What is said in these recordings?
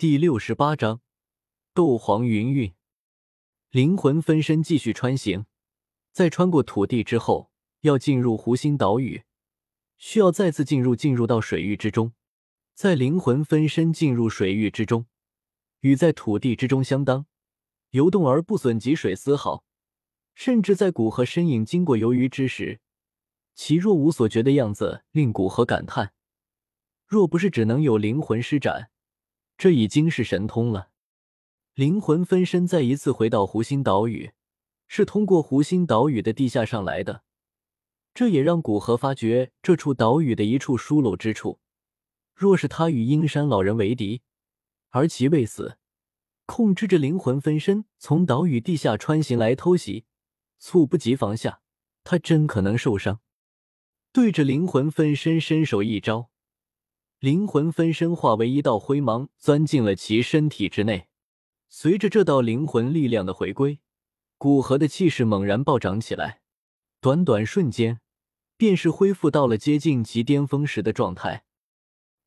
第六十八章斗皇云韵。灵魂分身继续穿行，在穿过土地之后，要进入湖心岛屿，需要再次进入进入到水域之中。在灵魂分身进入水域之中，与在土地之中相当，游动而不损及水丝毫。甚至在古河身影经过游鱼之时，其若无所觉的样子令古河感叹：若不是只能有灵魂施展。这已经是神通了。灵魂分身再一次回到湖心岛屿，是通过湖心岛屿的地下上来的。这也让古河发觉这处岛屿的一处疏漏之处。若是他与阴山老人为敌，而其未死，控制着灵魂分身从岛屿地下穿行来偷袭，猝不及防下，他真可能受伤。对着灵魂分身伸手一招。灵魂分身化为一道灰芒，钻进了其身体之内。随着这道灵魂力量的回归，古河的气势猛然暴涨起来。短短瞬间，便是恢复到了接近其巅峰时的状态。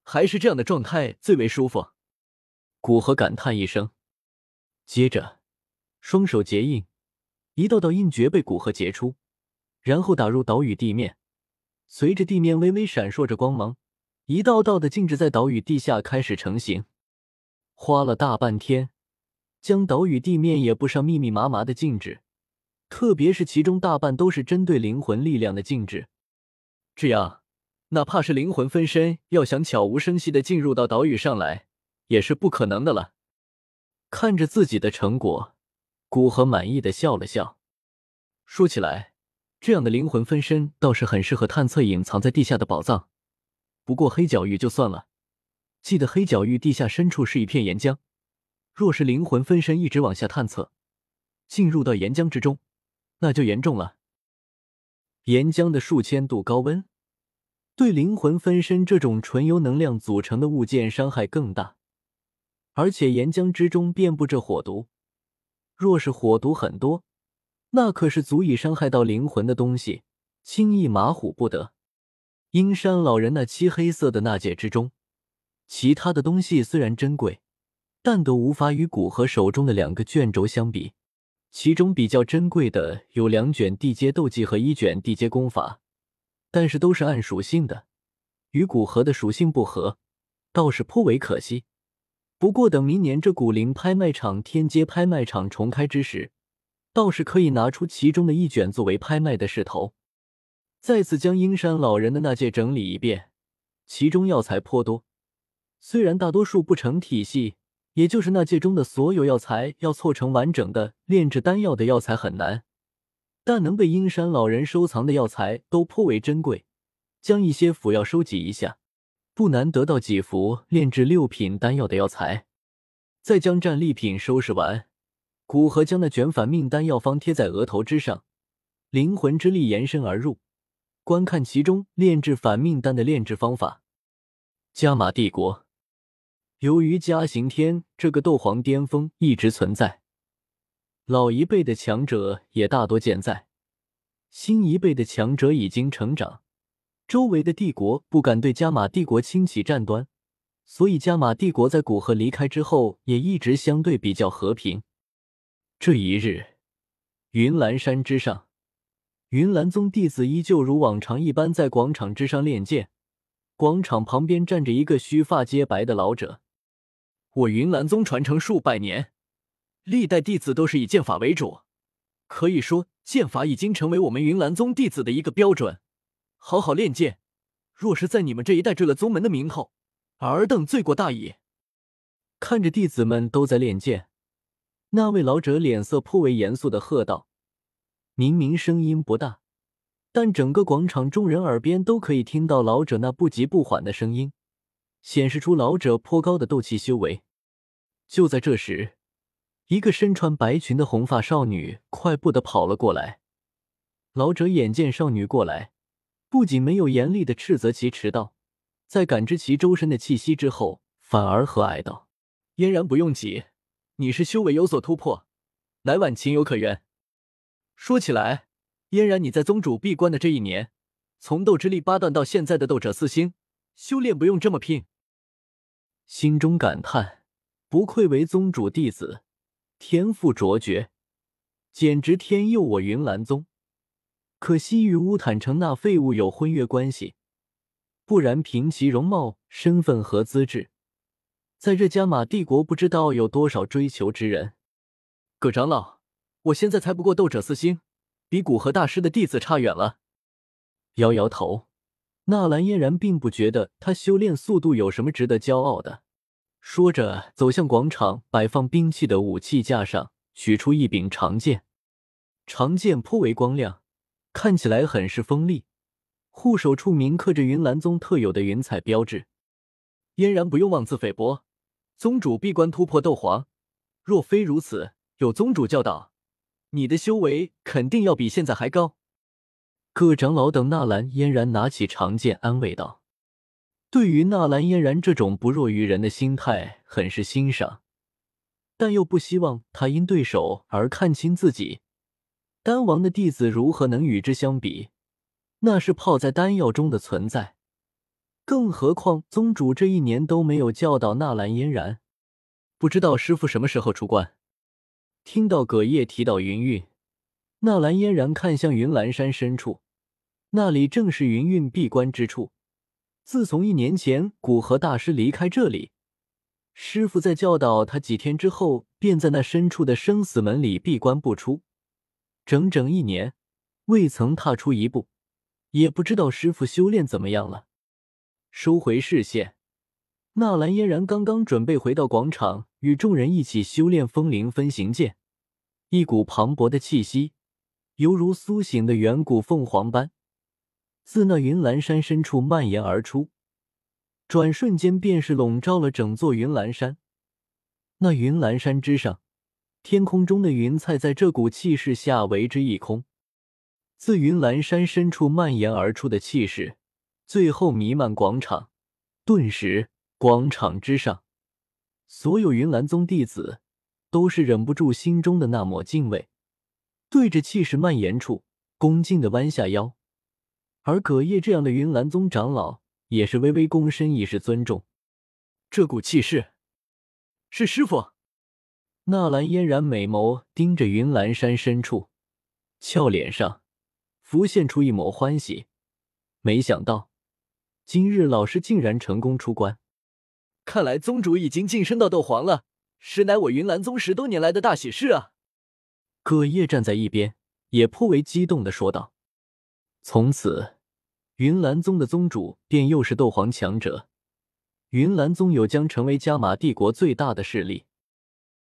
还是这样的状态最为舒服。古河感叹一声，接着双手结印，一道道印诀被古河结出，然后打入岛屿地面。随着地面微微闪烁着光芒。一道道的禁制在岛屿地下开始成型，花了大半天，将岛屿地面也布上密密麻麻的禁制，特别是其中大半都是针对灵魂力量的禁制。这样，哪怕是灵魂分身要想悄无声息的进入到岛屿上来，也是不可能的了。看着自己的成果，古河满意的笑了笑。说起来，这样的灵魂分身倒是很适合探测隐藏在地下的宝藏。不过黑角域就算了，记得黑角域地下深处是一片岩浆，若是灵魂分身一直往下探测，进入到岩浆之中，那就严重了。岩浆的数千度高温，对灵魂分身这种纯由能量组成的物件伤害更大，而且岩浆之中遍布着火毒，若是火毒很多，那可是足以伤害到灵魂的东西，轻易马虎不得。阴山老人那漆黑色的纳戒之中，其他的东西虽然珍贵，但都无法与古河手中的两个卷轴相比。其中比较珍贵的有两卷地阶斗技和一卷地阶功法，但是都是按属性的，与古河的属性不合，倒是颇为可惜。不过等明年这古灵拍卖场天阶拍卖场重开之时，倒是可以拿出其中的一卷作为拍卖的势头。再次将阴山老人的那戒整理一遍，其中药材颇多。虽然大多数不成体系，也就是那戒中的所有药材要凑成完整的炼制丹药的药材很难，但能被阴山老人收藏的药材都颇为珍贵。将一些辅药收集一下，不难得到几幅炼制六品丹药的药材。再将战利品收拾完，古河将那卷反命丹药方贴在额头之上，灵魂之力延伸而入。观看其中炼制反命丹的炼制方法。加玛帝国，由于加刑天这个斗皇巅峰一直存在，老一辈的强者也大多健在，新一辈的强者已经成长，周围的帝国不敢对加玛帝国轻启战端，所以加玛帝国在古河离开之后也一直相对比较和平。这一日，云岚山之上。云岚宗弟子依旧如往常一般在广场之上练剑，广场旁边站着一个须发皆白的老者。我云岚宗传承数百年，历代弟子都是以剑法为主，可以说剑法已经成为我们云岚宗弟子的一个标准。好好练剑，若是在你们这一代坠了宗门的名头，尔等罪过大矣。看着弟子们都在练剑，那位老者脸色颇为严肃的喝道。明明声音不大，但整个广场众人耳边都可以听到老者那不急不缓的声音，显示出老者颇高的斗气修为。就在这时，一个身穿白裙的红发少女快步的跑了过来。老者眼见少女过来，不仅没有严厉的斥责其迟到，在感知其周身的气息之后，反而和蔼道：“嫣然不用急，你是修为有所突破，乃晚情有可原。”说起来，嫣然，你在宗主闭关的这一年，从斗之力八段到现在的斗者四星，修炼不用这么拼。心中感叹，不愧为宗主弟子，天赋卓绝，简直天佑我云岚宗。可惜与乌坦城那废物有婚约关系，不然凭其容貌、身份和资质，在这加玛帝国不知道有多少追求之人。葛长老，我现在才不过斗者四星，比古河大师的弟子差远了。摇摇头，纳兰嫣然并不觉得他修炼速度有什么值得骄傲的。说着，走向广场摆放兵器的武器架上，取出一柄长剑，长剑颇为光亮。看起来很是锋利，护手处铭刻着云岚宗特有的云彩标志。嫣然不用妄自菲薄，宗主闭关突破斗皇，若非如此，有宗主教导，你的修为肯定要比现在还高。各长老等纳兰嫣然拿起长剑，安慰道：“对于纳兰嫣然这种不弱于人的心态，很是欣赏，但又不希望他因对手而看清自己。”丹王的弟子如何能与之相比？那是泡在丹药中的存在。更何况宗主这一年都没有教导纳兰嫣然，不知道师傅什么时候出关。听到葛叶提到云韵，纳兰嫣然看向云岚山深处，那里正是云韵闭关之处。自从一年前古河大师离开这里，师傅在教导他几天之后，便在那深处的生死门里闭关不出。整整一年，未曾踏出一步，也不知道师傅修炼怎么样了。收回视线，纳兰嫣然刚刚准备回到广场，与众人一起修炼风灵分形剑。一股磅礴的气息，犹如苏醒的远古凤凰般，自那云岚山深处蔓延而出，转瞬间便是笼罩了整座云岚山。那云岚山之上。天空中的云彩在这股气势下为之一空，自云岚山深处蔓延而出的气势，最后弥漫广场。顿时，广场之上，所有云岚宗弟子都是忍不住心中的那抹敬畏，对着气势蔓延处恭敬的弯下腰。而葛叶这样的云岚宗长老也是微微躬身以示尊重。这股气势，是师傅。纳兰嫣然美眸盯着云岚山深处，俏脸上浮现出一抹欢喜。没想到今日老师竟然成功出关，看来宗主已经晋升到斗皇了，实乃我云岚宗十多年来的大喜事啊！葛叶站在一边也颇为激动的说道：“从此，云岚宗的宗主便又是斗皇强者，云岚宗有将成为加玛帝国最大的势力。”